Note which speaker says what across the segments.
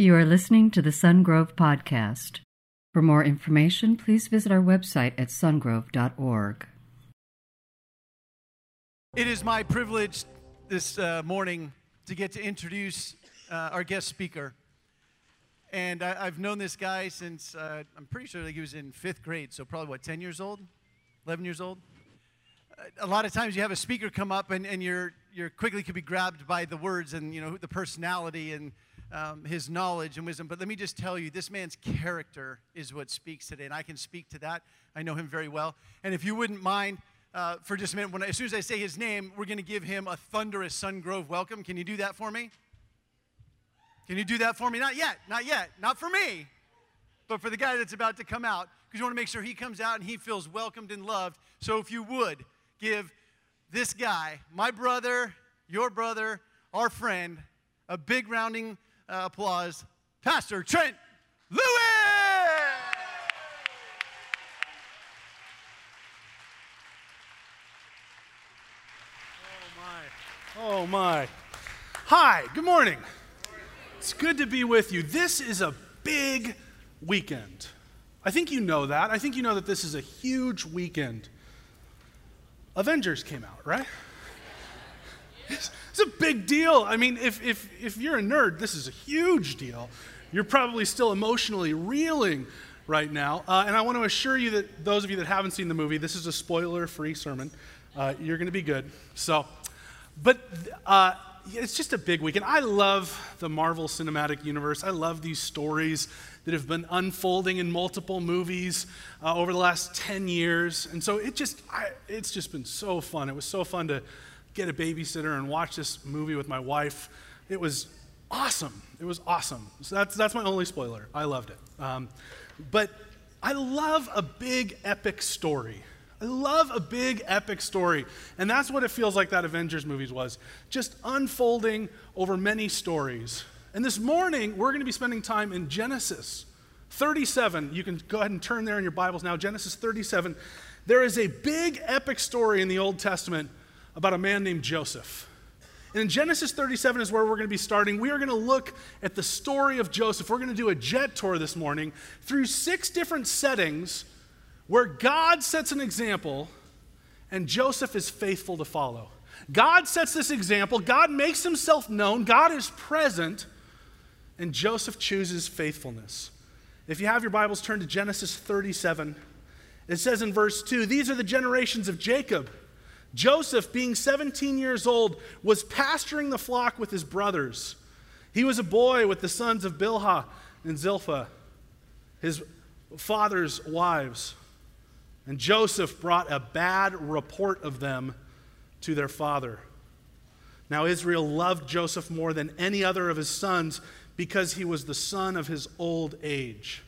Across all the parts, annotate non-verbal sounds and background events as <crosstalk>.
Speaker 1: You are listening to the Sungrove Podcast. For more information, please visit our website at sungrove.org.
Speaker 2: It is my privilege this uh, morning to get to introduce uh, our guest speaker. And I, have known this guy since uh, I'm pretty sure that he was in fifth grade, so probably what, 10 years old? 11 years old? a lot of times you have a speaker come up and, and you're, you're quickly could be grabbed by the words and you know the personality and um, his knowledge and wisdom. But let me just tell you, this man's character is what speaks today, and I can speak to that. I know him very well. And if you wouldn't mind, uh, for just a minute, when, as soon as I say his name, we're going to give him a thunderous Sungrove welcome. Can you do that for me? Can you do that for me? Not yet, not yet, not for me, but for the guy that's about to come out, because you want to make sure he comes out and he feels welcomed and loved. So if you would give this guy, my brother, your brother, our friend, a big rounding applause, Pastor Trent Lewis.
Speaker 3: Oh my. Oh my. Hi, good morning. It's good to be with you. This is a big weekend. I think you know that. I think you know that this is a huge weekend. Avengers came out, right? It's, a big deal. I mean, if, if, if you're a nerd, this is a huge deal. You're probably still emotionally reeling right now. Uh, and I want to assure you that those of you that haven't seen the movie, this is a spoiler free sermon. Uh, you're going to be good. So, but uh, it's just a big weekend. I love the Marvel Cinematic Universe. I love these stories that have been unfolding in multiple movies uh, over the last 10 years. And so it just, I, it's just been so fun. It was so fun to get a babysitter and watch this movie with my wife. It was awesome. It was awesome. So that's, that's my only spoiler. I loved it. Um, but I love a big epic story. I love a big epic story. And that's what it feels like that Avengers movie was just unfolding over many stories. And this morning, we're going to be spending time in Genesis 37. You can go ahead and turn there in your Bibles now. Genesis 37. There is a big epic story in the Old Testament about a man named Joseph. And in Genesis 37 is where we're going to be starting. We are going to look at the story of Joseph. We're going to do a jet tour this morning through six different settings where God sets an example and Joseph is faithful to follow. God sets this example, God makes himself known, God is present, and Joseph chooses faithfulness. If you have your Bibles, turn to Genesis 37. It says in verse 2 These are the generations of Jacob. Joseph, being 17 years old, was pasturing the flock with his brothers. He was a boy with the sons of Bilhah and Zilpah, his father's wives. And Joseph brought a bad report of them to their father. Now, Israel loved Joseph more than any other of his sons because he was the son of his old age.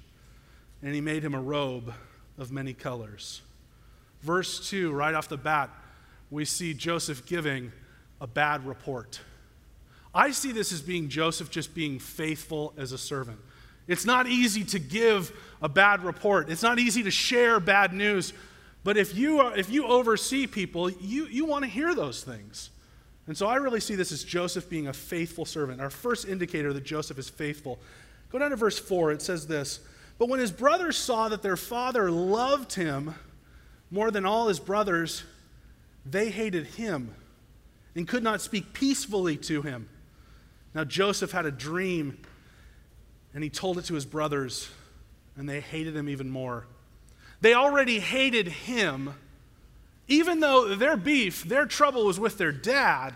Speaker 3: And he made him a robe of many colors. Verse 2, right off the bat, we see Joseph giving a bad report. I see this as being Joseph just being faithful as a servant. It's not easy to give a bad report, it's not easy to share bad news. But if you, are, if you oversee people, you, you want to hear those things. And so I really see this as Joseph being a faithful servant. Our first indicator that Joseph is faithful. Go down to verse 4. It says this But when his brothers saw that their father loved him more than all his brothers, they hated him and could not speak peacefully to him. Now, Joseph had a dream, and he told it to his brothers, and they hated him even more. They already hated him, even though their beef, their trouble was with their dad.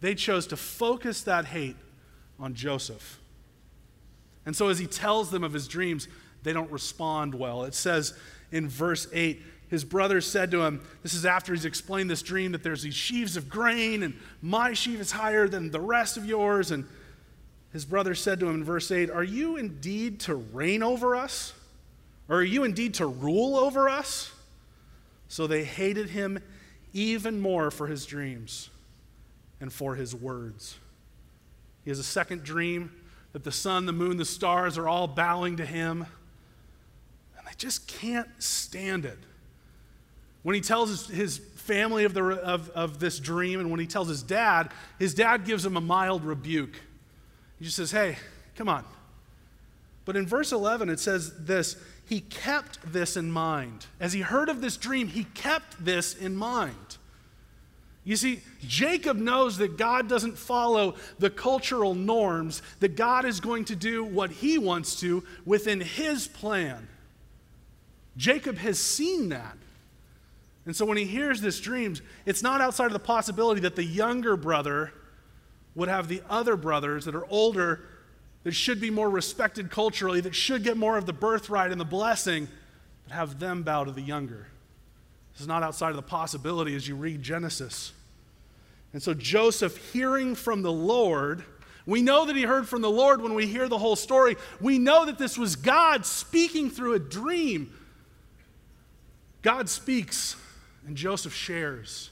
Speaker 3: They chose to focus that hate on Joseph. And so, as he tells them of his dreams, they don't respond well. It says in verse 8, his brothers said to him, This is after he's explained this dream that there's these sheaves of grain, and my sheaf is higher than the rest of yours. And his brothers said to him in verse 8, Are you indeed to reign over us? Or are you indeed to rule over us? So they hated him even more for his dreams and for his words. He has a second dream that the sun, the moon, the stars are all bowing to him. And they just can't stand it. When he tells his, his family of, the, of, of this dream and when he tells his dad, his dad gives him a mild rebuke. He just says, Hey, Come on. But in verse 11, it says this He kept this in mind. As he heard of this dream, he kept this in mind. You see, Jacob knows that God doesn't follow the cultural norms, that God is going to do what he wants to within his plan. Jacob has seen that. And so when he hears this dream, it's not outside of the possibility that the younger brother would have the other brothers that are older, that should be more respected culturally, that should get more of the birthright and the blessing, but have them bow to the younger. This is not outside of the possibility as you read Genesis. And so Joseph, hearing from the Lord, we know that he heard from the Lord when we hear the whole story. We know that this was God speaking through a dream. God speaks, and Joseph shares.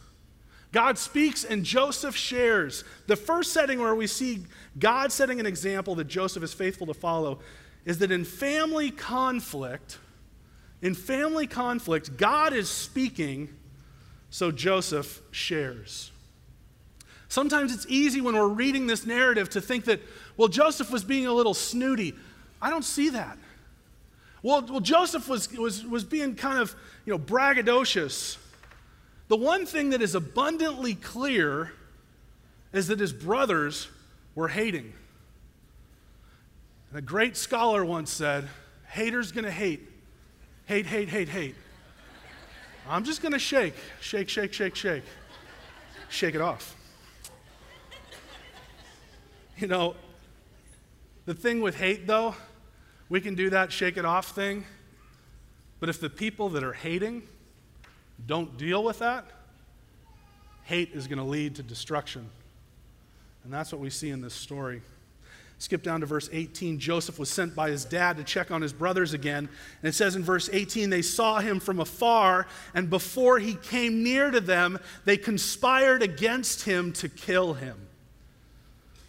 Speaker 3: God speaks and Joseph shares. The first setting where we see God setting an example that Joseph is faithful to follow is that in family conflict, in family conflict, God is speaking, so Joseph shares. Sometimes it's easy when we're reading this narrative to think that, well, Joseph was being a little snooty. I don't see that. Well, well Joseph was, was, was being kind of, you know, braggadocious. The one thing that is abundantly clear is that his brothers were hating. And a great scholar once said, haters gonna hate. Hate, hate, hate, hate. I'm just gonna shake, shake, shake, shake, shake. Shake it off. You know, the thing with hate, though, we can do that shake it off thing. But if the people that are hating don't deal with that, hate is going to lead to destruction. And that's what we see in this story. Skip down to verse 18. Joseph was sent by his dad to check on his brothers again. And it says in verse 18, they saw him from afar, and before he came near to them, they conspired against him to kill him.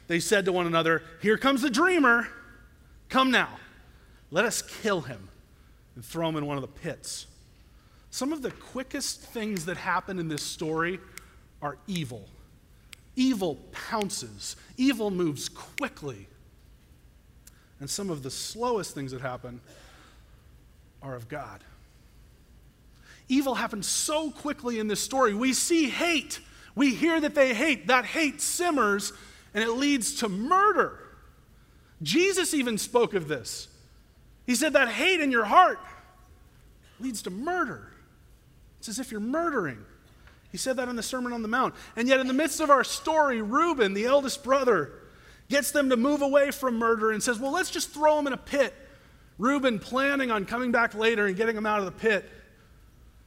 Speaker 3: They said to one another, Here comes the dreamer. Come now, let us kill him and throw him in one of the pits. Some of the quickest things that happen in this story are evil. Evil pounces, evil moves quickly. And some of the slowest things that happen are of God. Evil happens so quickly in this story. We see hate. We hear that they hate. That hate simmers and it leads to murder. Jesus even spoke of this. He said that hate in your heart leads to murder. It's as if you're murdering. He said that in the Sermon on the Mount. And yet, in the midst of our story, Reuben, the eldest brother, gets them to move away from murder and says, Well, let's just throw them in a pit. Reuben planning on coming back later and getting them out of the pit.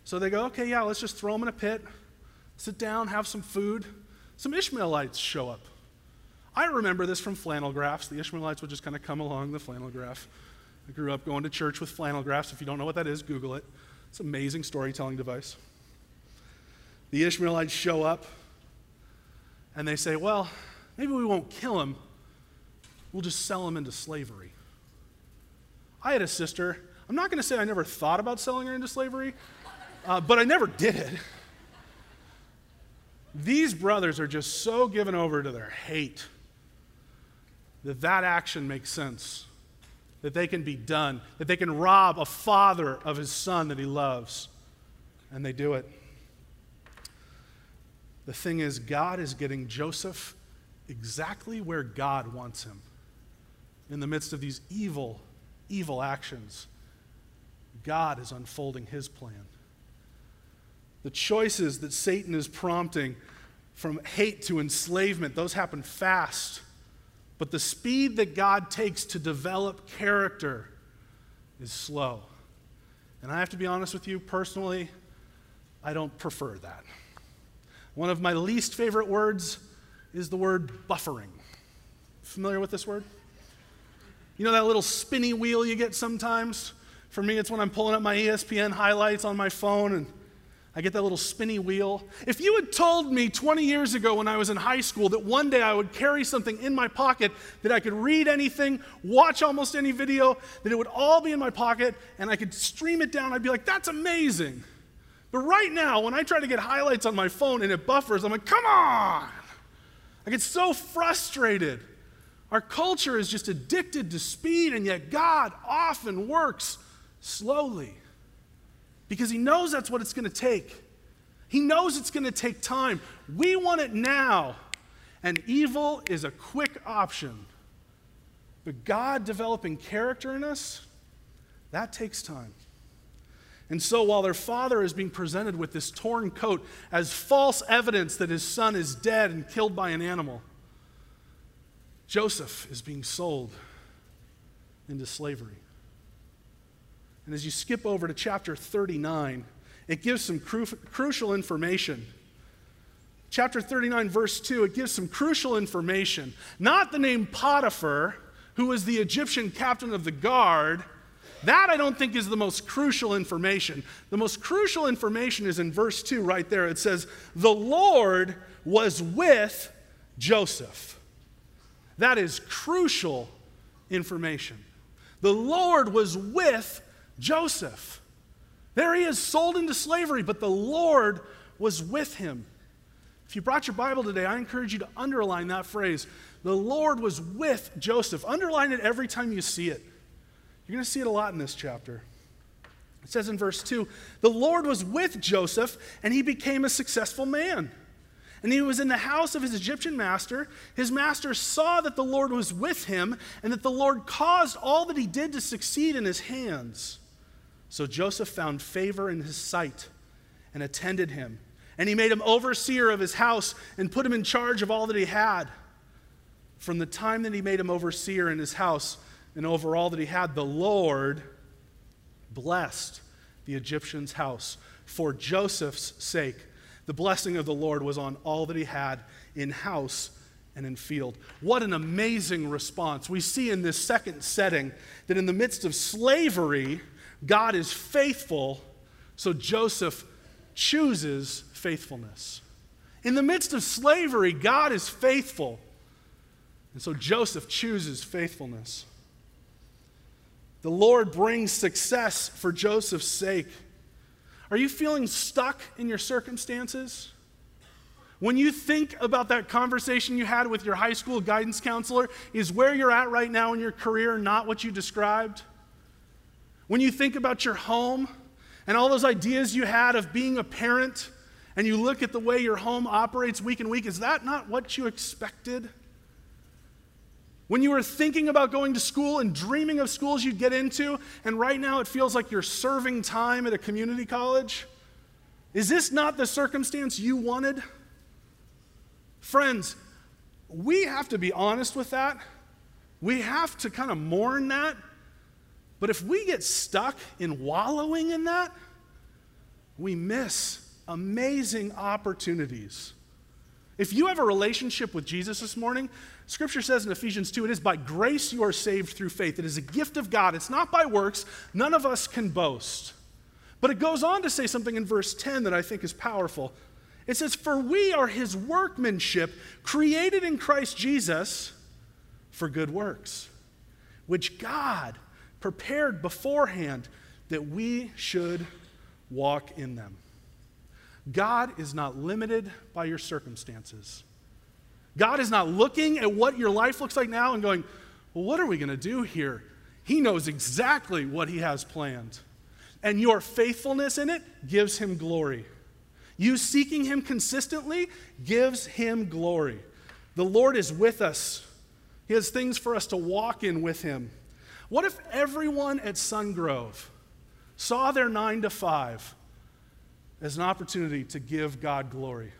Speaker 3: So they go, Okay, yeah, let's just throw them in a pit, sit down, have some food. Some Ishmaelites show up. I remember this from flannel graphs. The Ishmaelites would just kind of come along the flannel graph. I grew up going to church with flannel graphs. If you don't know what that is, Google it. It's an amazing storytelling device. The Ishmaelites show up and they say, Well, maybe we won't kill him, we'll just sell him into slavery. I had a sister. I'm not going to say I never thought about selling her into slavery, uh, but I never did it. These brothers are just so given over to their hate that that action makes sense, that they can be done, that they can rob a father of his son that he loves, and they do it. The thing is, God is getting Joseph exactly where God wants him in the midst of these evil, evil actions. God is unfolding his plan. The choices that Satan is prompting from hate to enslavement, those happen fast. But the speed that God takes to develop character is slow. And I have to be honest with you, personally, I don't prefer that. One of my least favorite words is the word buffering. Familiar with this word? You know that little spinny wheel you get sometimes? For me, it's when I'm pulling up my ESPN highlights on my phone and I get that little spinny wheel. If you had told me 20 years ago when I was in high school that one day I would carry something in my pocket, that I could read anything, watch almost any video, that it would all be in my pocket, and I could stream it down, I'd be like, that's amazing. But right now, when I try to get highlights on my phone and it buffers, I'm like, come on! I get so frustrated. Our culture is just addicted to speed, and yet God often works slowly because He knows that's what it's going to take. He knows it's going to take time. We want it now, and evil is a quick option. But God developing character in us, that takes time. And so, while their father is being presented with this torn coat as false evidence that his son is dead and killed by an animal, Joseph is being sold into slavery. And as you skip over to chapter 39, it gives some cru- crucial information. Chapter 39, verse 2, it gives some crucial information. Not the name Potiphar, who was the Egyptian captain of the guard that I don't think is the most crucial information. The most crucial information is in verse 2 right there. It says, The Lord was with Joseph. That is crucial information. The Lord was with Joseph. There he is, sold into slavery, but the Lord was with him. If you brought your Bible today, I encourage you to underline that phrase. The Lord was with Joseph. Underline it every time you see it. You're going to see it a lot in this chapter. It says in verse 2 The Lord was with Joseph, and he became a successful man. And he was in the house of his Egyptian master. His master saw that the Lord was with him, and that the Lord caused all that he did to succeed in his hands. So Joseph found favor in his sight and attended him. And he made him overseer of his house and put him in charge of all that he had. From the time that he made him overseer in his house, and over all that he had, the Lord blessed the Egyptian's house for Joseph's sake. The blessing of the Lord was on all that he had in house and in field. What an amazing response. We see in this second setting that in the midst of slavery, God is faithful, so Joseph chooses faithfulness. In the midst of slavery, God is faithful, and so Joseph chooses faithfulness. The Lord brings success for Joseph's sake. Are you feeling stuck in your circumstances? When you think about that conversation you had with your high school guidance counselor, is where you're at right now in your career not what you described? When you think about your home and all those ideas you had of being a parent, and you look at the way your home operates week in week, is that not what you expected? When you were thinking about going to school and dreaming of schools you'd get into, and right now it feels like you're serving time at a community college? Is this not the circumstance you wanted? Friends, we have to be honest with that. We have to kind of mourn that. But if we get stuck in wallowing in that, we miss amazing opportunities. If you have a relationship with Jesus this morning, Scripture says in Ephesians 2 it is by grace you are saved through faith. It is a gift of God. It's not by works. None of us can boast. But it goes on to say something in verse 10 that I think is powerful. It says, For we are his workmanship, created in Christ Jesus for good works, which God prepared beforehand that we should walk in them. God is not limited by your circumstances. God is not looking at what your life looks like now and going, well, what are we going to do here? He knows exactly what He has planned. And your faithfulness in it gives Him glory. You seeking Him consistently gives Him glory. The Lord is with us, He has things for us to walk in with Him. What if everyone at Sungrove saw their nine to five as an opportunity to give God glory?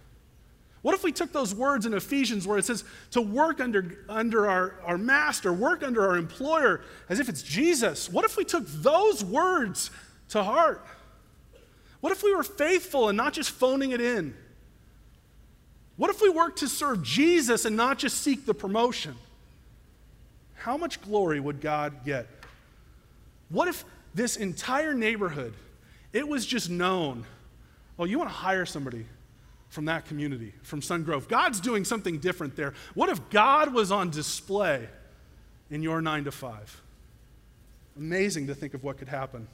Speaker 3: What if we took those words in Ephesians where it says to work under, under our, our master, work under our employer, as if it's Jesus? What if we took those words to heart? What if we were faithful and not just phoning it in? What if we worked to serve Jesus and not just seek the promotion? How much glory would God get? What if this entire neighborhood, it was just known, oh, you want to hire somebody? from that community, from Sungrove. God's doing something different there. What if God was on display in your nine to five? Amazing to think of what could happen.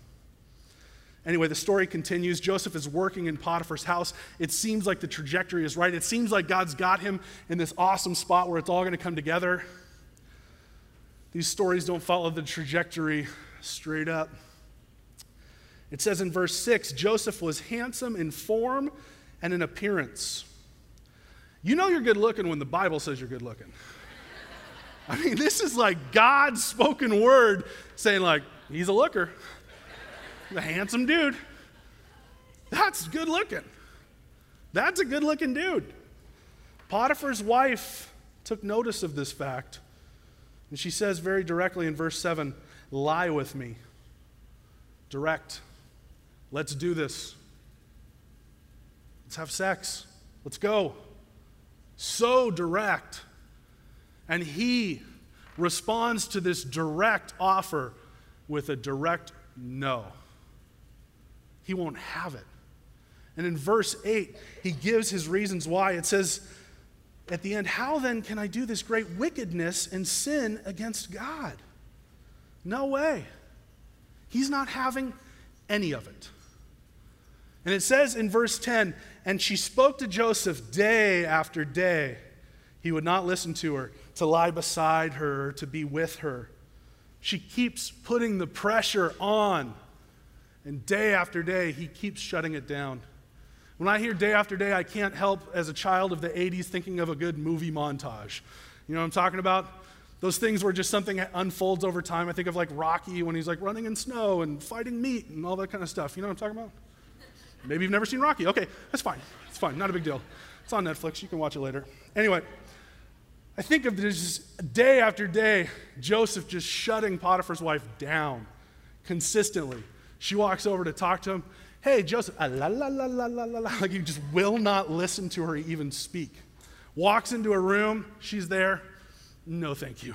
Speaker 3: Anyway, the story continues. Joseph is working in Potiphar's house. It seems like the trajectory is right. It seems like God's got him in this awesome spot where it's all going to come together. These stories don't follow the trajectory straight up. It says in verse 6 Joseph was handsome in form and in appearance. You know you're good looking when the Bible says you're good looking. <laughs> I mean, this is like God's spoken word saying, like, he's a looker, a handsome dude. That's good looking. That's a good looking dude. Potiphar's wife took notice of this fact. And she says very directly in verse 7 lie with me. Direct. Let's do this. Let's have sex. Let's go. So direct. And he responds to this direct offer with a direct no. He won't have it. And in verse 8, he gives his reasons why. It says at the end, How then can I do this great wickedness and sin against God? No way. He's not having any of it. And it says in verse 10 And she spoke to Joseph day after day. He would not listen to her, to lie beside her, to be with her. She keeps putting the pressure on. And day after day, he keeps shutting it down. When I hear day after day, I can't help, as a child of the 80s, thinking of a good movie montage. You know what I'm talking about? Those things where just something unfolds over time. I think of like Rocky when he's like running in snow and fighting meat and all that kind of stuff. You know what I'm talking about? Maybe you've never seen Rocky. Okay, that's fine. It's fine. Not a big deal. It's on Netflix. You can watch it later. Anyway, I think of this day after day, Joseph just shutting Potiphar's wife down consistently. She walks over to talk to him. Hey, Joseph, ah, la, la, la, la, la, la, la. <laughs> Like he just will not listen to her even speak. Walks into a room. She's there. No, thank you.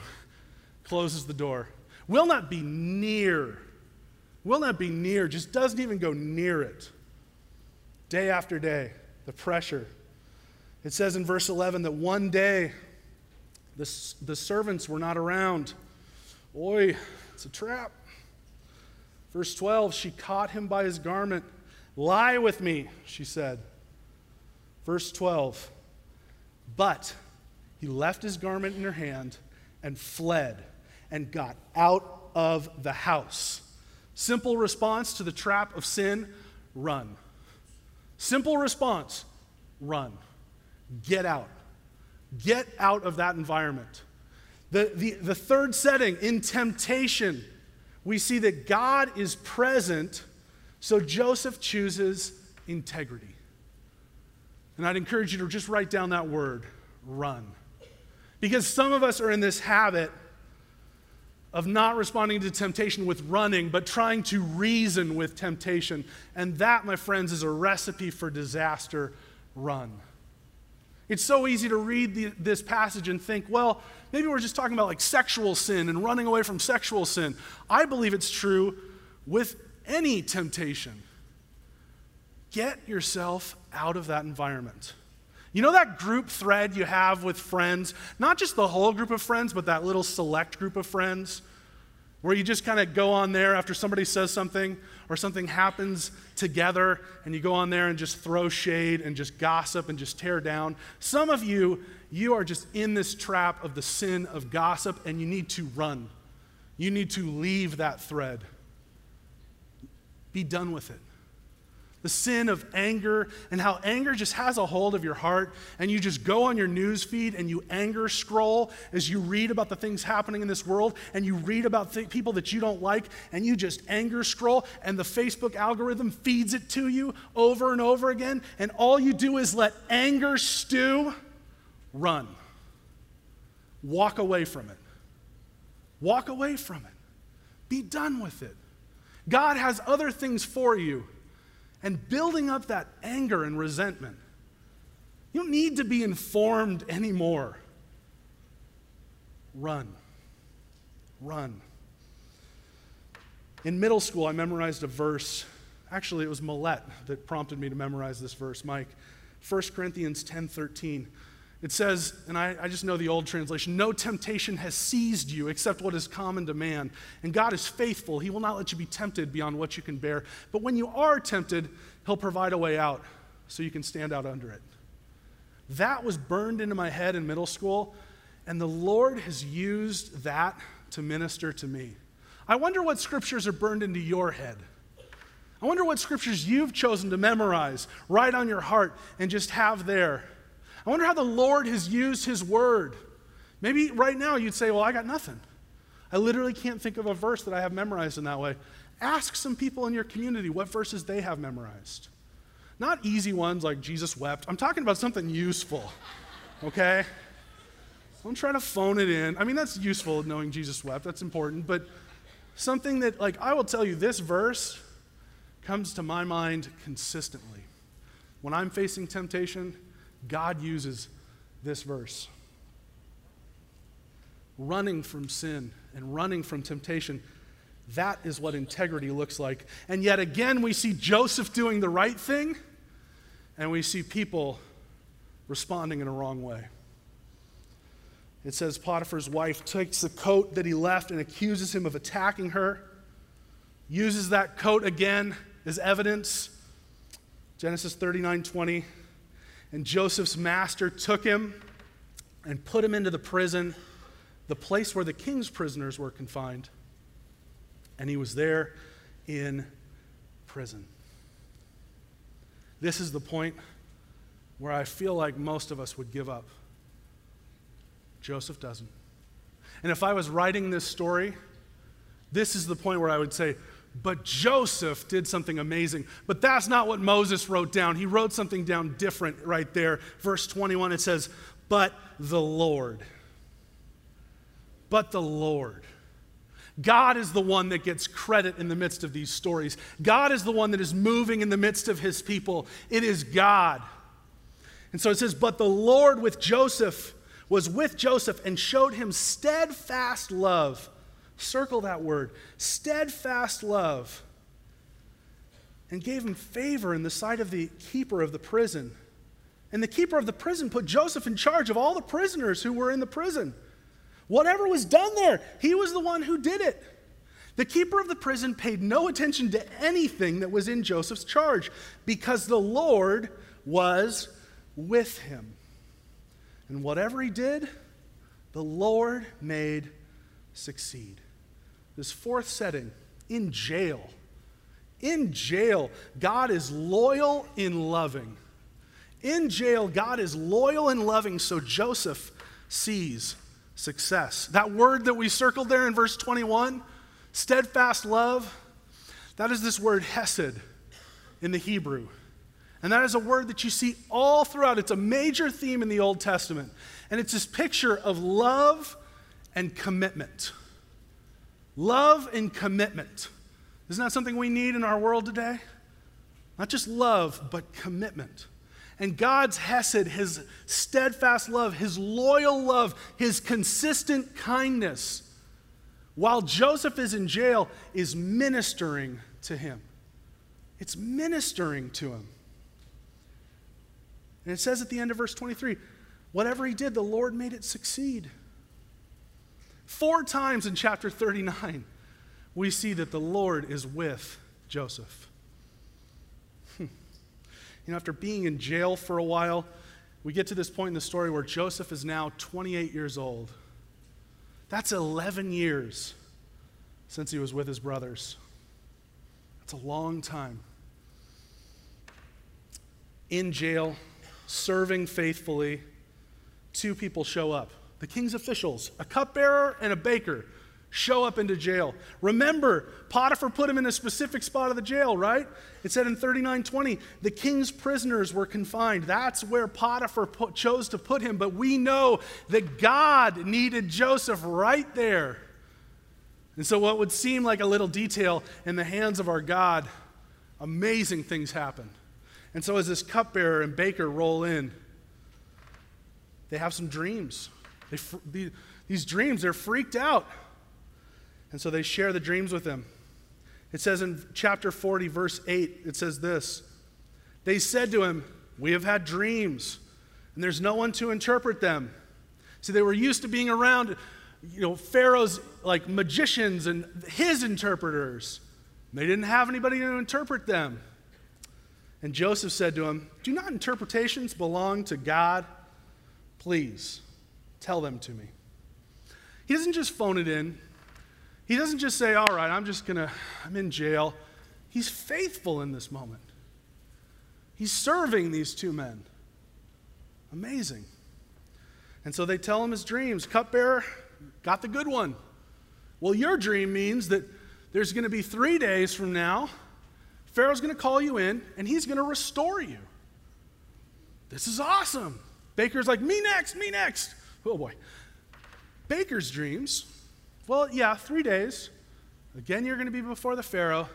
Speaker 3: Closes the door. Will not be near. Will not be near. Just doesn't even go near it. Day after day, the pressure. It says in verse 11 that one day the, the servants were not around. Oi, it's a trap. Verse 12, she caught him by his garment. Lie with me, she said. Verse 12, but he left his garment in her hand and fled and got out of the house. Simple response to the trap of sin run. Simple response run. Get out. Get out of that environment. The, the, the third setting, in temptation, we see that God is present, so Joseph chooses integrity. And I'd encourage you to just write down that word run. Because some of us are in this habit of not responding to temptation with running, but trying to reason with temptation. And that, my friends, is a recipe for disaster. Run. It's so easy to read the, this passage and think, well, maybe we're just talking about like sexual sin and running away from sexual sin. I believe it's true with any temptation. Get yourself out of that environment. You know that group thread you have with friends? Not just the whole group of friends, but that little select group of friends where you just kind of go on there after somebody says something or something happens together and you go on there and just throw shade and just gossip and just tear down. Some of you, you are just in this trap of the sin of gossip and you need to run. You need to leave that thread. Be done with it. The sin of anger and how anger just has a hold of your heart and you just go on your news feed and you anger scroll as you read about the things happening in this world and you read about th- people that you don't like and you just anger scroll and the Facebook algorithm feeds it to you over and over again and all you do is let anger stew. Run. Walk away from it. Walk away from it. Be done with it God has other things for you and building up that anger and resentment. You don't need to be informed anymore. Run. Run. In middle school, I memorized a verse. Actually, it was Millette that prompted me to memorize this verse, Mike. 1 Corinthians 10 13. It says, and I, I, just know the old translation no temptation has seized you except what is common to man. And God is faithful. He will not let you be tempted beyond what you can bear. But when you are tempted, He'll provide a way out so you can stand out under it. That was burned into my head in middle school. And the Lord has used that to minister to me. I wonder what scriptures are burned into your head. I wonder what scriptures you've chosen to memorize, write on your heart, and just have there. I wonder how the Lord has used His word. Maybe right now you'd say, Well, I got nothing. I literally can't think of a verse that I have memorized in that way. Ask some people in your community what verses they have memorized. Not easy ones like Jesus wept. I'm talking about something useful, okay? Don't try to phone it in. I mean, that's useful knowing Jesus wept, that's important, but something that, like, I will tell you, this verse comes to my mind consistently. When I'm facing temptation, God uses this verse. Running from sin and running from temptation, that is what integrity looks like. And yet again, we see Joseph doing the right thing, and we see people responding in a wrong way. It says Potiphar's wife takes the coat that he left and accuses him of attacking her, uses that coat again as evidence. Genesis 39 20. And Joseph's master took him and put him into the prison, the place where the king's prisoners were confined. And he was there in prison. This is the point where I feel like most of us would give up. Joseph doesn't. And if I was writing this story, this is the point where I would say, but Joseph did something amazing. But that's not what Moses wrote down. He wrote something down different right there. Verse 21, it says, But the Lord. But the Lord. God is the one that gets credit in the midst of these stories. God is the one that is moving in the midst of his people. It is God. And so it says, But the Lord with Joseph was with Joseph and showed him steadfast love. Circle that word steadfast love. And gave him favor in the sight of the keeper of the prison. And the keeper of the prison put Joseph in charge of all the prisoners who were in the prison. Whatever was done there, he was the one who did it. The keeper of the prison paid no attention to anything that was in Joseph's charge because the Lord was with him. And whatever he did, the Lord made succeed. This fourth setting, in jail. In jail, God is loyal in loving. In jail, God is loyal and loving, so Joseph sees success. That word that we circled there in verse 21, steadfast love, that is this word hesed in the Hebrew. And that is a word that you see all throughout. It's a major theme in the Old Testament. And it's this picture of love and commitment. Love and commitment. Isn't that something we need in our world today? Not just love, but commitment. And God's Hesed, his steadfast love, his loyal love, his consistent kindness, while Joseph is in jail, is ministering to him. It's ministering to him. And it says at the end of verse 23 whatever he did, the Lord made it succeed. Four times in chapter 39, we see that the Lord is with Joseph. Hmm. You know, after being in jail for a while, we get to this point in the story where Joseph is now 28 years old. That's 11 years since he was with his brothers. That's a long time. In jail, serving faithfully, two people show up. The king's officials, a cupbearer and a baker, show up into jail. Remember, Potiphar put him in a specific spot of the jail, right? It said in 3920, the king's prisoners were confined. That's where Potiphar put, chose to put him. But we know that God needed Joseph right there. And so, what would seem like a little detail in the hands of our God, amazing things happen. And so, as this cupbearer and baker roll in, they have some dreams. They, these dreams, they're freaked out. And so they share the dreams with him. It says in chapter 40, verse 8, it says this They said to him, We have had dreams, and there's no one to interpret them. See, they were used to being around, you know, Pharaoh's like magicians and his interpreters. They didn't have anybody to interpret them. And Joseph said to him, Do not interpretations belong to God? Please tell them to me. He doesn't just phone it in, He doesn't just say, All right, I'm just going to, I'm in jail. He's faithful in this moment. He's serving these two men. Amazing. And so they tell him his dreams. Cupbearer, got the good one. Well, your dream means that there's going to be three days from now, Pharaoh's going to call you in and he's going to restore you. This is awesome. Baker's like, me next, me next. Oh boy. Baker's dreams, well, yeah, three days. Again, you're going to be before the Pharaoh,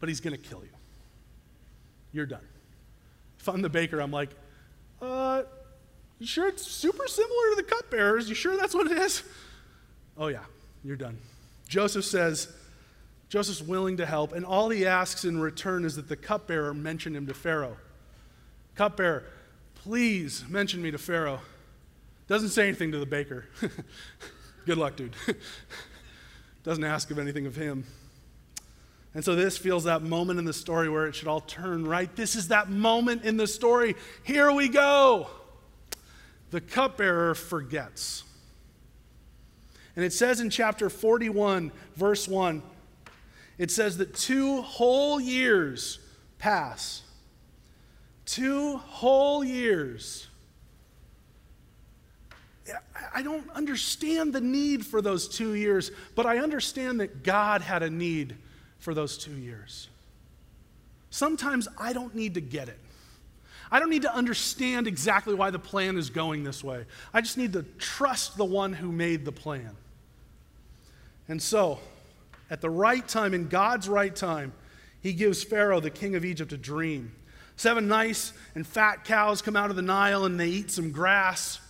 Speaker 3: but he's going to kill you. You're done. If I'm the baker, I'm like, uh, you sure it's super similar to the cupbearers? You sure that's what it is? Oh, yeah, you're done. Joseph says, Joseph's willing to help, and all he asks in return is that the cupbearer mention him to Pharaoh. Cupbearer, please mention me to Pharaoh. Doesn't say anything to the baker. <laughs> Good luck, dude. <laughs> Doesn't ask of anything of him. And so this feels that moment in the story where it should all turn right. This is that moment in the story. Here we go. The cupbearer forgets. And it says in chapter 41, verse 1, it says that two whole years pass. Two whole years. I don't understand the need for those two years, but I understand that God had a need for those two years. Sometimes I don't need to get it. I don't need to understand exactly why the plan is going this way. I just need to trust the one who made the plan. And so, at the right time, in God's right time, he gives Pharaoh, the king of Egypt, a dream. Seven nice and fat cows come out of the Nile and they eat some grass.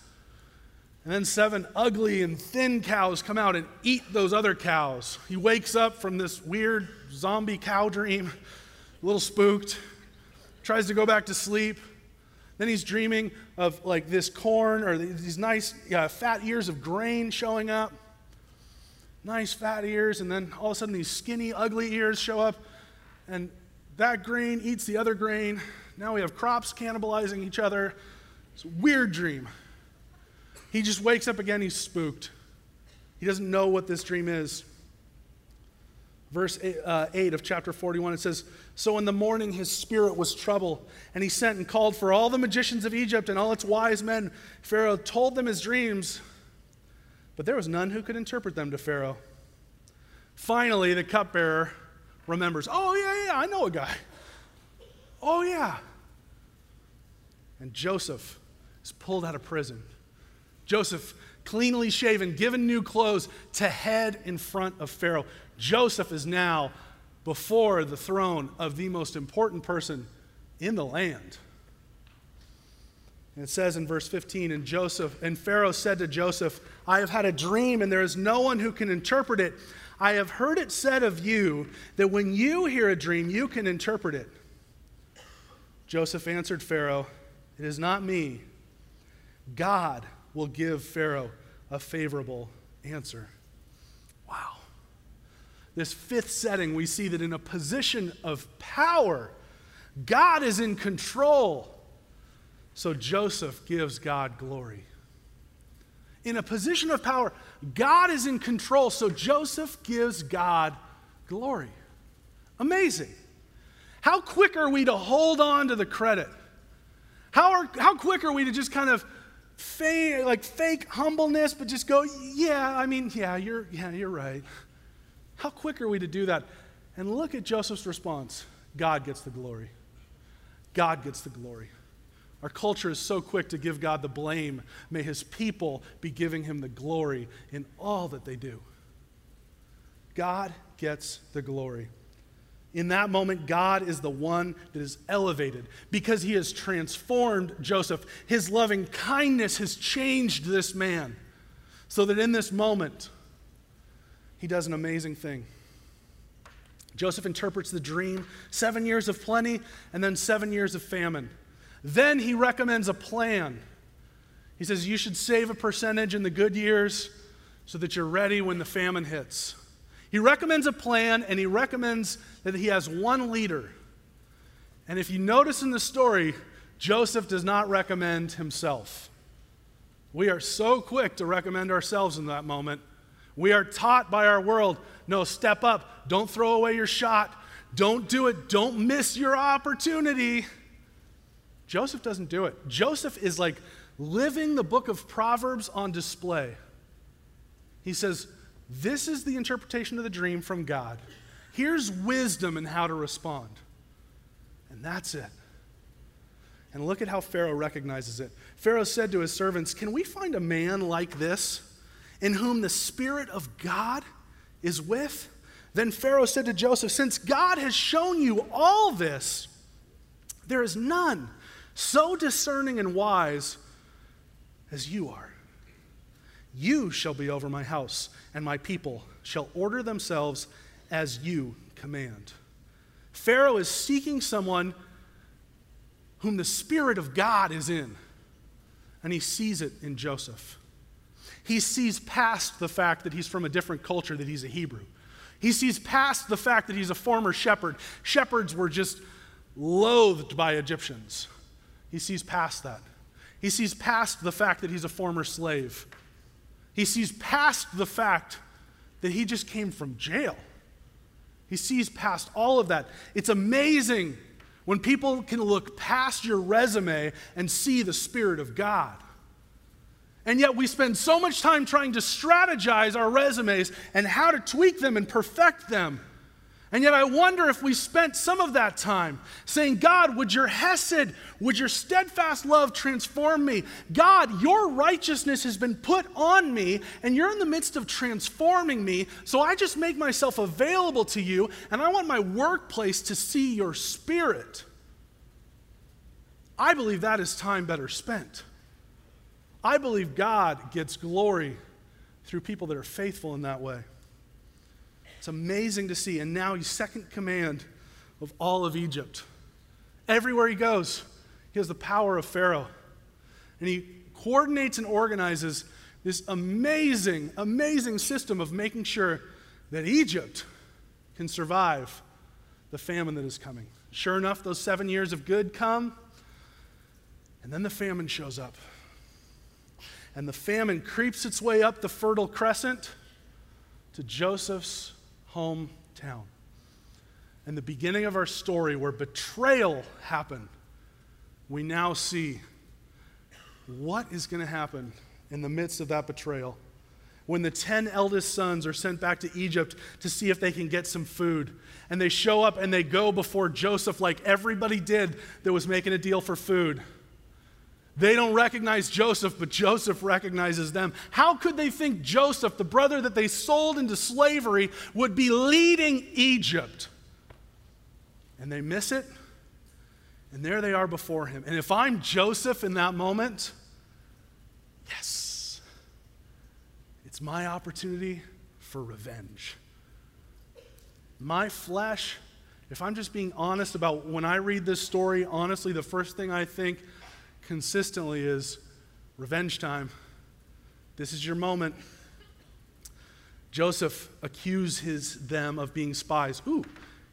Speaker 3: And then seven ugly and thin cows come out and eat those other cows. He wakes up from this weird zombie cow dream, <laughs> a little spooked, tries to go back to sleep. Then he's dreaming of like this corn or these nice fat ears of grain showing up. Nice fat ears, and then all of a sudden these skinny, ugly ears show up, and that grain eats the other grain. Now we have crops cannibalizing each other. It's a weird dream. He just wakes up again, he's spooked. He doesn't know what this dream is. Verse 8, uh, 8 of chapter 41, it says, So in the morning his spirit was troubled, and he sent and called for all the magicians of Egypt and all its wise men. Pharaoh told them his dreams, but there was none who could interpret them to Pharaoh. Finally, the cupbearer remembers, Oh, yeah, yeah, I know a guy. Oh, yeah. And Joseph is pulled out of prison. Joseph, cleanly shaven, given new clothes, to head in front of Pharaoh. Joseph is now before the throne of the most important person in the land. And it says in verse 15, and Joseph and Pharaoh said to Joseph, I have had a dream, and there is no one who can interpret it. I have heard it said of you that when you hear a dream, you can interpret it. Joseph answered Pharaoh, It is not me. God will give Pharaoh a favorable answer. Wow. This fifth setting, we see that in a position of power, God is in control. So Joseph gives God glory. In a position of power, God is in control. So Joseph gives God glory. Amazing. How quick are we to hold on to the credit? How, are, how quick are we to just kind of fake, like fake humbleness, but just go, yeah, I mean, yeah, you're, yeah, you're right. How quick are we to do that? And look at Joseph's response God gets the glory. God gets the glory. Our culture is so quick to give God the blame. May his people be giving him the glory in all that they do. God gets the glory. In that moment, God is the one that is elevated because he has transformed Joseph. His loving kindness has changed this man so that in this moment, he does an amazing thing. Joseph interprets the dream seven years of plenty and then seven years of famine. Then he recommends a plan. He says, You should save a percentage in the good years so that you're ready when the famine hits. He recommends a plan and he recommends that he has one leader. And if you notice in the story, Joseph does not recommend himself. We are so quick to recommend ourselves in that moment. We are taught by our world no, step up. Don't throw away your shot. Don't do it. Don't miss your opportunity. Joseph doesn't do it. Joseph is like living the book of Proverbs on display. He says, This is the interpretation of the dream from God. Here's wisdom in how to respond. And that's it. And look at how Pharaoh recognizes it. Pharaoh said to his servants, Can we find a man like this in whom the Spirit of God is with? Then Pharaoh said to Joseph, Since God has shown you all this, there is none so discerning and wise as you are. You shall be over my house, and my people shall order themselves as you command. Pharaoh is seeking someone whom the Spirit of God is in, and he sees it in Joseph. He sees past the fact that he's from a different culture, that he's a Hebrew. He sees past the fact that he's a former shepherd. Shepherds were just loathed by Egyptians. He sees past that. He sees past the fact that he's a former slave. He sees past the fact that he just came from jail. He sees past all of that. It's amazing when people can look past your resume and see the Spirit of God. And yet we spend so much time trying to strategize our resumes and how to tweak them and perfect them. And yet, I wonder if we spent some of that time saying, God, would your Hesed, would your steadfast love transform me? God, your righteousness has been put on me, and you're in the midst of transforming me. So I just make myself available to you, and I want my workplace to see your spirit. I believe that is time better spent. I believe God gets glory through people that are faithful in that way. It's amazing to see. And now he's second command of all of Egypt. Everywhere he goes, he has the power of Pharaoh. And he coordinates and organizes this amazing, amazing system of making sure that Egypt can survive the famine that is coming. Sure enough, those seven years of good come, and then the famine shows up. And the famine creeps its way up the Fertile Crescent to Joseph's hometown. And the beginning of our story, where betrayal happened, we now see what is going to happen in the midst of that betrayal. When the 10 eldest sons are sent back to Egypt to see if they can get some food, and they show up and they go before Joseph like everybody did that was making a deal for food. They don't recognize Joseph, but Joseph recognizes them. How could they think Joseph, the brother that they sold into slavery, would be leading Egypt? And they miss it, and there they are before him. And if I'm Joseph in that moment, yes, it's my opportunity for revenge. My flesh, if I'm just being honest about when I read this story, honestly, the first thing I think consistently is revenge time. This is your moment. Joseph accuses them of being spies. Ooh,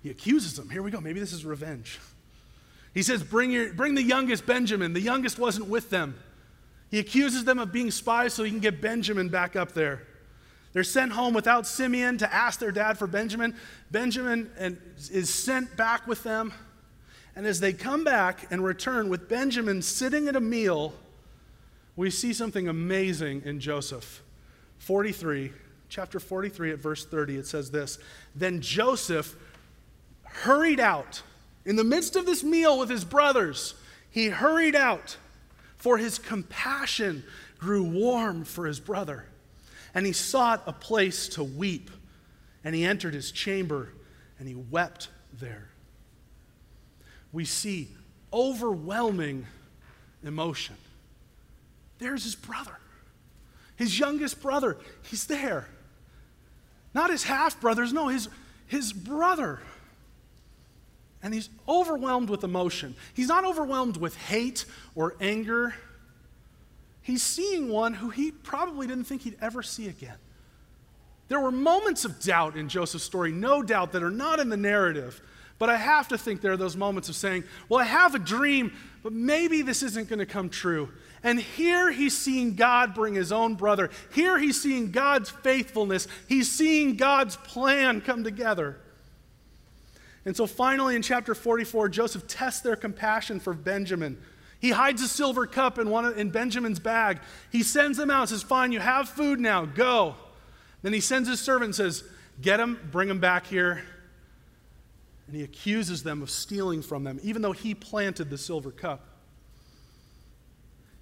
Speaker 3: he accuses them. Here we go. Maybe this is revenge. He says, Bring, your, bring the youngest Benjamin. The youngest wasn't with them. He accuses them of being spies so he can get Benjamin back up there. They're sent home without Simeon to ask their dad for Benjamin. Benjamin and, is sent back with them. And as they come back and return with Benjamin sitting at a meal, we see something amazing in Joseph. 43, chapter 43 at verse 30, it says this Then Joseph hurried out. In the midst of this meal with his brothers, he hurried out, for his compassion grew warm for his brother. And he sought a place to weep. And he entered his chamber and he wept there we see overwhelming emotion. There's his brother, his youngest brother. He's there. Not his half brothers, no, his, his brother. And he's overwhelmed with emotion. He's not overwhelmed with hate or anger. He's seeing one who he probably didn't think he'd ever see again. There were moments of doubt in Joseph's story, no doubt, that are not in the narrative. But I have to think there are those moments of saying, well, I have a dream, but maybe this isn't going to come true. And here he's seeing God bring his own brother. Here he's seeing God's faithfulness. He's seeing God's plan come together. And so finally, in chapter 44, Joseph tests their compassion for Benjamin. He hides a silver cup in, one of, in Benjamin's bag. He sends them out says, Fine, you have food now, go. Then he sends his servant and says, Get him, bring him back here. And he accuses them of stealing from them, even though he planted the silver cup.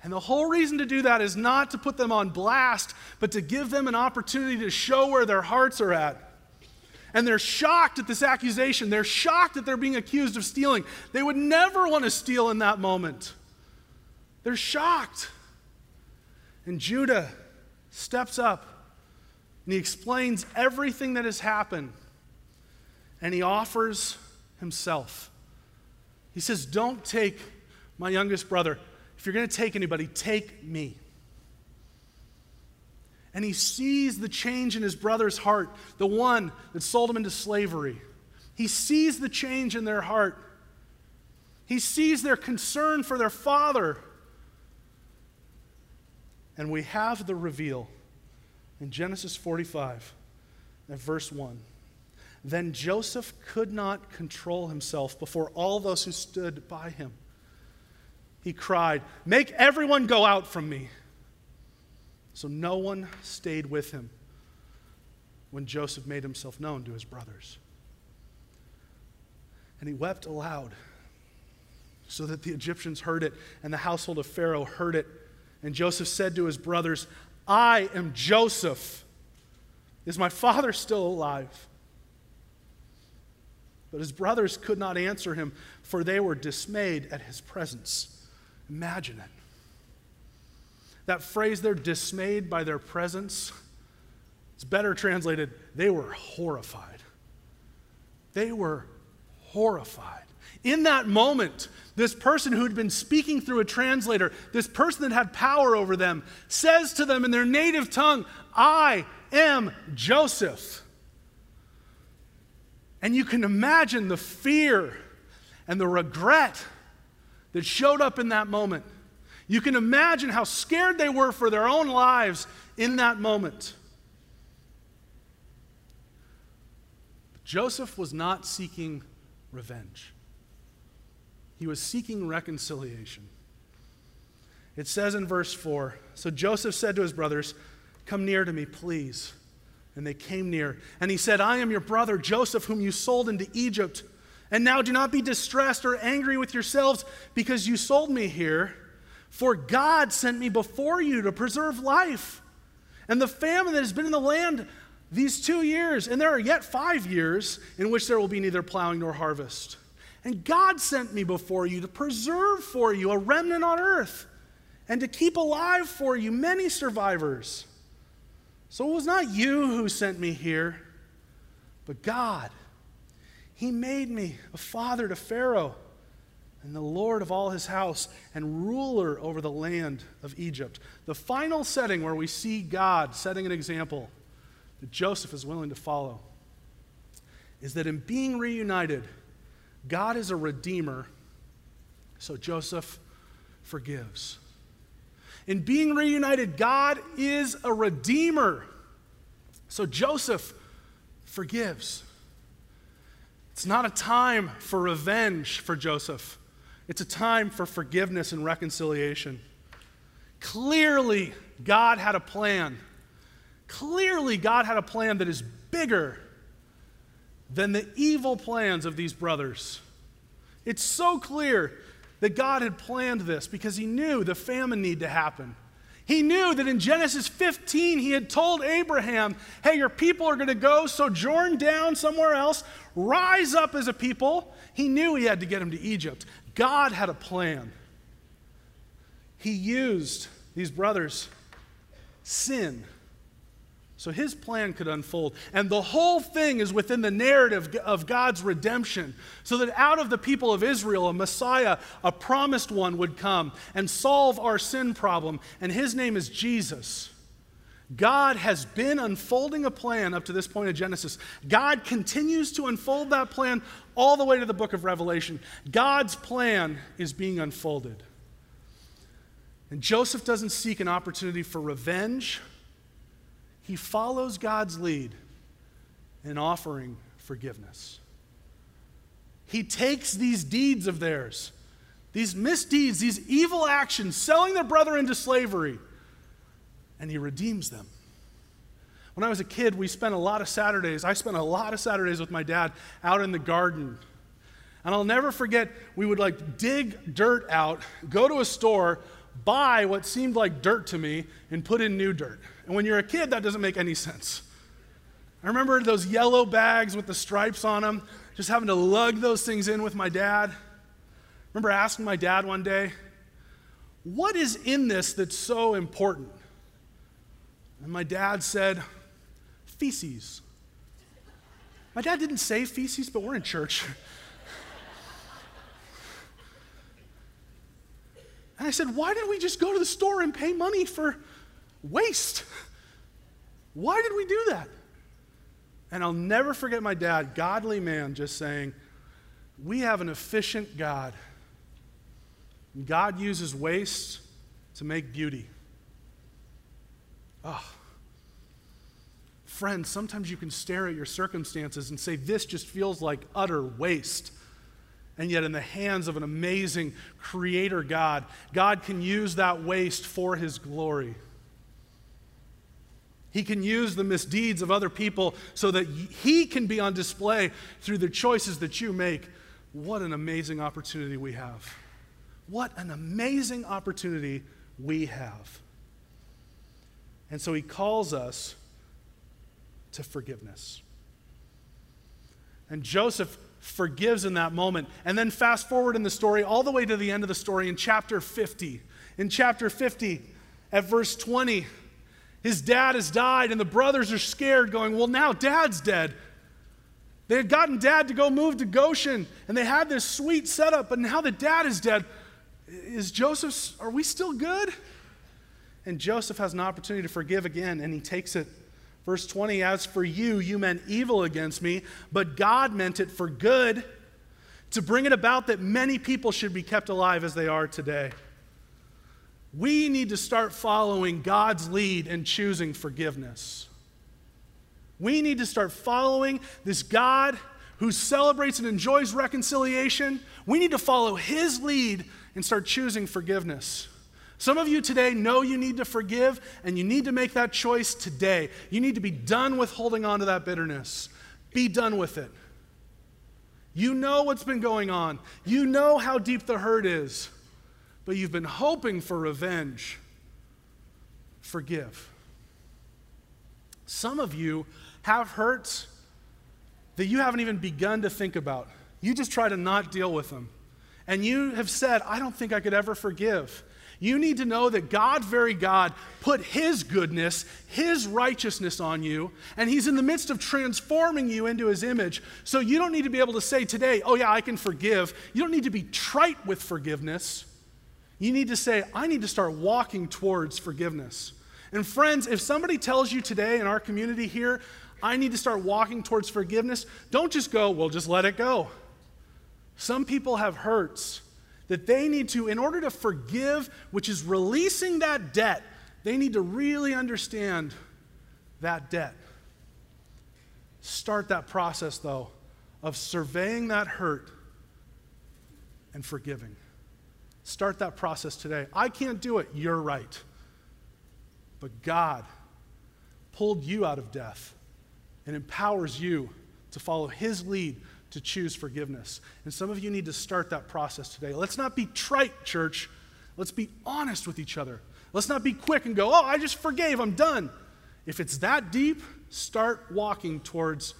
Speaker 3: And the whole reason to do that is not to put them on blast, but to give them an opportunity to show where their hearts are at. And they're shocked at this accusation. They're shocked that they're being accused of stealing. They would never want to steal in that moment. They're shocked. And Judah steps up and he explains everything that has happened. And he offers himself. He says, Don't take my youngest brother. If you're going to take anybody, take me. And he sees the change in his brother's heart, the one that sold him into slavery. He sees the change in their heart. He sees their concern for their father. And we have the reveal in Genesis 45 at verse 1. Then Joseph could not control himself before all those who stood by him he cried, Make everyone go out from me. So no one stayed with him when Joseph made himself known to his brothers. And he wept aloud so that the Egyptians heard it and the household of Pharaoh heard it. And Joseph said to his brothers, I am Joseph. Is my father still alive? But his brothers could not answer him, for they were dismayed at his presence. Imagine it. That phrase, they're dismayed by their presence, it's better translated, they were horrified. They were horrified. In that moment, this person who'd been speaking through a translator, this person that had power over them, says to them in their native tongue, I am Joseph. And you can imagine the fear and the regret that showed up in that moment. You can imagine how scared they were for their own lives in that moment. Joseph was not seeking revenge, he was seeking reconciliation. It says in verse 4 So Joseph said to his brothers, Come near to me, please. And they came near. And he said, I am your brother Joseph, whom you sold into Egypt. And now do not be distressed or angry with yourselves because you sold me here. For God sent me before you to preserve life. And the famine that has been in the land these two years, and there are yet five years in which there will be neither plowing nor harvest. And God sent me before you to preserve for you a remnant on earth and to keep alive for you many survivors. So it was not you who sent me here, but God. He made me a father to Pharaoh and the Lord of all his house and ruler over the land of Egypt. The final setting where we see God setting an example that Joseph is willing to follow is that in being reunited, God is a redeemer, so Joseph forgives. In being reunited, God is a redeemer, so Joseph forgives. It's not a time for revenge for Joseph, it's a time for forgiveness and reconciliation. Clearly, God had a plan. Clearly, God had a plan that is bigger than the evil plans of these brothers. It's so clear that God had planned this because He knew the famine need to happen. He knew that in Genesis 15, he had told Abraham, Hey, your people are going to go sojourn down somewhere else, rise up as a people. He knew he had to get him to Egypt. God had a plan. He used these brothers' sin so his plan could unfold. And the whole thing is within the narrative of God's redemption, so that out of the people of Israel, a Messiah, a promised one, would come and solve our sin problem. And his name is Jesus. God has been unfolding a plan up to this point of Genesis. God continues to unfold that plan all the way to the book of Revelation. God's plan is being unfolded. And Joseph doesn't seek an opportunity for revenge, he follows God's lead in offering forgiveness. He takes these deeds of theirs, these misdeeds, these evil actions, selling their brother into slavery, and he redeems them. When I was a kid, we spent a lot of Saturdays, I spent a lot of Saturdays with my dad out in the garden. And I'll never forget, we would like dig dirt out, go to a store, buy what seemed like dirt to me, and put in new dirt. And when you're a kid, that doesn't make any sense. I remember those yellow bags with the stripes on them, just having to lug those things in with my dad. I remember asking my dad one day, What is in this that's so important? And my dad said, Feces. My dad didn't say feces, but we're in church. <laughs> And I said, Why didn't we just go to the store and pay money for waste? Why did we do that? And I'll never forget my dad, godly man, just saying, We have an efficient God. God uses waste to make beauty. Oh. Friends, sometimes you can stare at your circumstances and say, This just feels like utter waste. And yet, in the hands of an amazing creator God, God can use that waste for his glory. He can use the misdeeds of other people so that He can be on display through the choices that you make. What an amazing opportunity we have! What an amazing opportunity we have. And so He calls us to forgiveness. And Joseph forgives in that moment. And then fast forward in the story all the way to the end of the story in chapter 50. In chapter 50, at verse 20, his dad has died, and the brothers are scared, going, Well, now dad's dead. They had gotten dad to go move to Goshen, and they had this sweet setup, but now that dad is dead, is Joseph, are we still good? And Joseph has an opportunity to forgive again, and he takes it. Verse 20 As for you, you meant evil against me, but God meant it for good, to bring it about that many people should be kept alive as they are today. We need to start following God's lead and choosing forgiveness. We need to start following this God who celebrates and enjoys reconciliation. We need to follow his lead and start choosing forgiveness. Some of you today know you need to forgive, and you need to make that choice today. You need to be done with holding on to that bitterness. Be done with it. You know what's been going on, you know how deep the hurt is but you've been hoping for revenge, forgive. Some of you have hurts that you haven't even begun to think about. You just try to not deal with them. And you have said, I don't think I could ever forgive. You need to know that God, very God, put His goodness, His righteousness on you, and He's in the midst of transforming you into His image. So you don't need to be able to say today, oh, yeah, I can forgive. You don't need to be trite with forgiveness. You need to say, I need to start walking towards forgiveness. And friends, if somebody tells you today in our community here, I need to start walking towards forgiveness, don't just go, well, just let it go. Some people have hurts that they need to, in order to forgive, which is releasing that debt, they need to really understand that debt. Start that process, though, of surveying that hurt and forgiving. Start that process today. I can't do it. You're right. But God pulled you out of death and empowers you to follow His lead to choose forgiveness. And some of you need to start that process today. Let's not be trite, church. Let's be honest with each other. Let's not be quick and go, oh, I just forgave, I'm done. If it's that deep, start walking towards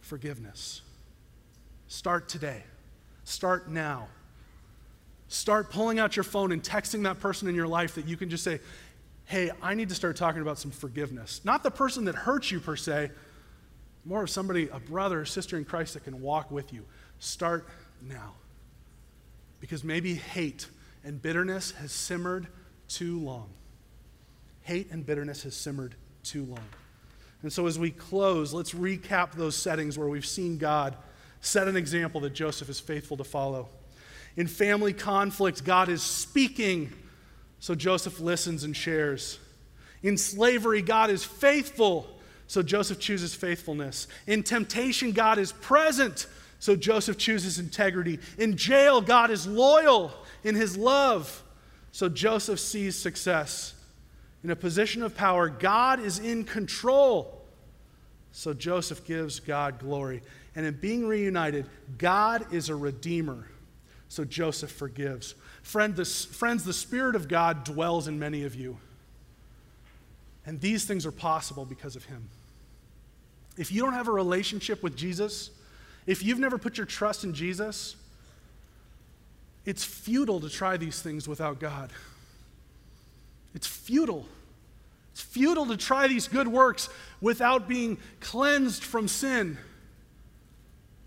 Speaker 3: forgiveness. Start today. Start now. Start pulling out your phone and texting that person in your life that you can just say, hey, I need to start talking about some forgiveness. Not the person that hurts you per se, more of somebody, a brother or sister in Christ that can walk with you. Start now. Because maybe hate and bitterness has simmered too long. Hate and bitterness has simmered too long. And so, as we close, let's recap those settings where we've seen God set an example that Joseph is faithful to follow. In family conflict, God is speaking so Joseph listens and shares. In slavery, God is faithful, so Joseph chooses faithfulness. In temptation, God is present, so Joseph chooses integrity. In jail, God is loyal in his love, so Joseph sees success. In a position of power, God is in control, so Joseph gives God glory. And in being reunited, God is a redeemer, so Joseph forgives. Friend, friends, the Spirit of God dwells in many of you. And these things are possible because of Him. If you don't have a relationship with Jesus, if you've never put your trust in Jesus, it's futile to try these things without God. It's futile. It's futile to try these good works without being cleansed from sin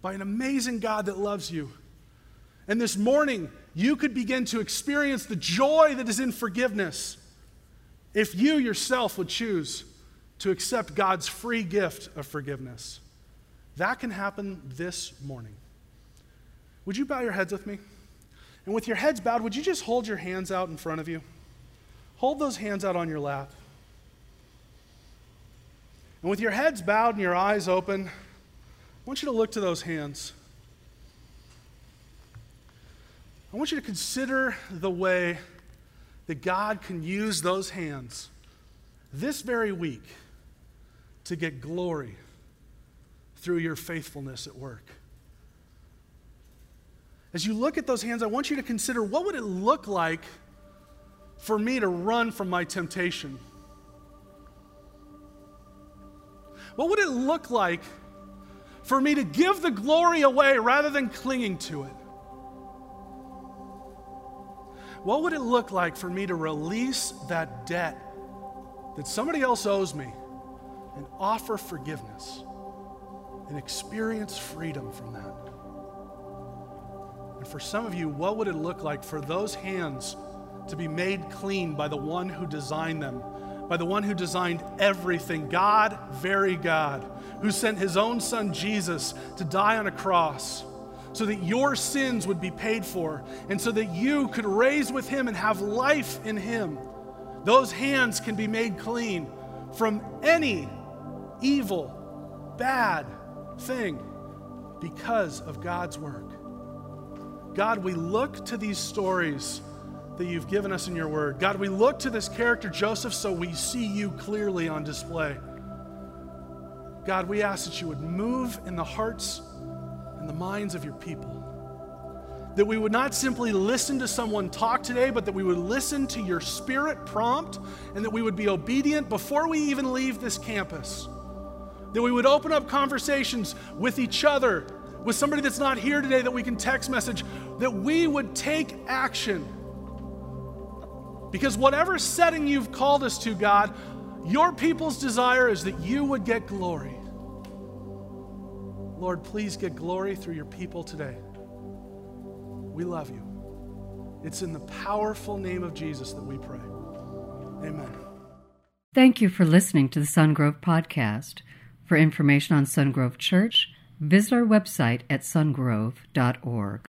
Speaker 3: by an amazing God that loves you. And this morning, you could begin to experience the joy that is in forgiveness if you yourself would choose to accept God's free gift of forgiveness. That can happen this morning. Would you bow your heads with me? And with your heads bowed, would you just hold your hands out in front of you? Hold those hands out on your lap. And with your heads bowed and your eyes open, I want you to look to those hands. I want you to consider the way that God can use those hands this very week to get glory through your faithfulness at work. As you look at those hands, I want you to consider what would it look like for me to run from my temptation? What would it look like for me to give the glory away rather than clinging to it? What would it look like for me to release that debt that somebody else owes me and offer forgiveness and experience freedom from that? And for some of you, what would it look like for those hands to be made clean by the one who designed them, by the one who designed everything, God, very God, who sent his own son Jesus to die on a cross? so that your sins would be paid for, and so that you could raise with him and have life in him. Those hands can be made clean from any evil, bad thing because of God's work. God, we look to these stories that you've given us in your word. God, we look to this character, Joseph, so we see you clearly on display. God, we ask that you would move in the hearts and the minds of your people. That we would not simply listen to someone talk today, but that we would listen to your spirit prompt and that we would be obedient before we even leave this campus. That we would open up conversations with each other, with somebody that's not here today that we can text message, that we would take action. Because whatever setting you've called us to, God, your people's desire is that you would get glory. Lord, please get glory through your people today. We love you. It's in the powerful name of Jesus that we pray. Amen.
Speaker 1: Thank you for listening to the Sungrove Podcast. For information on Sungrove Church, visit our website at sungrove.org.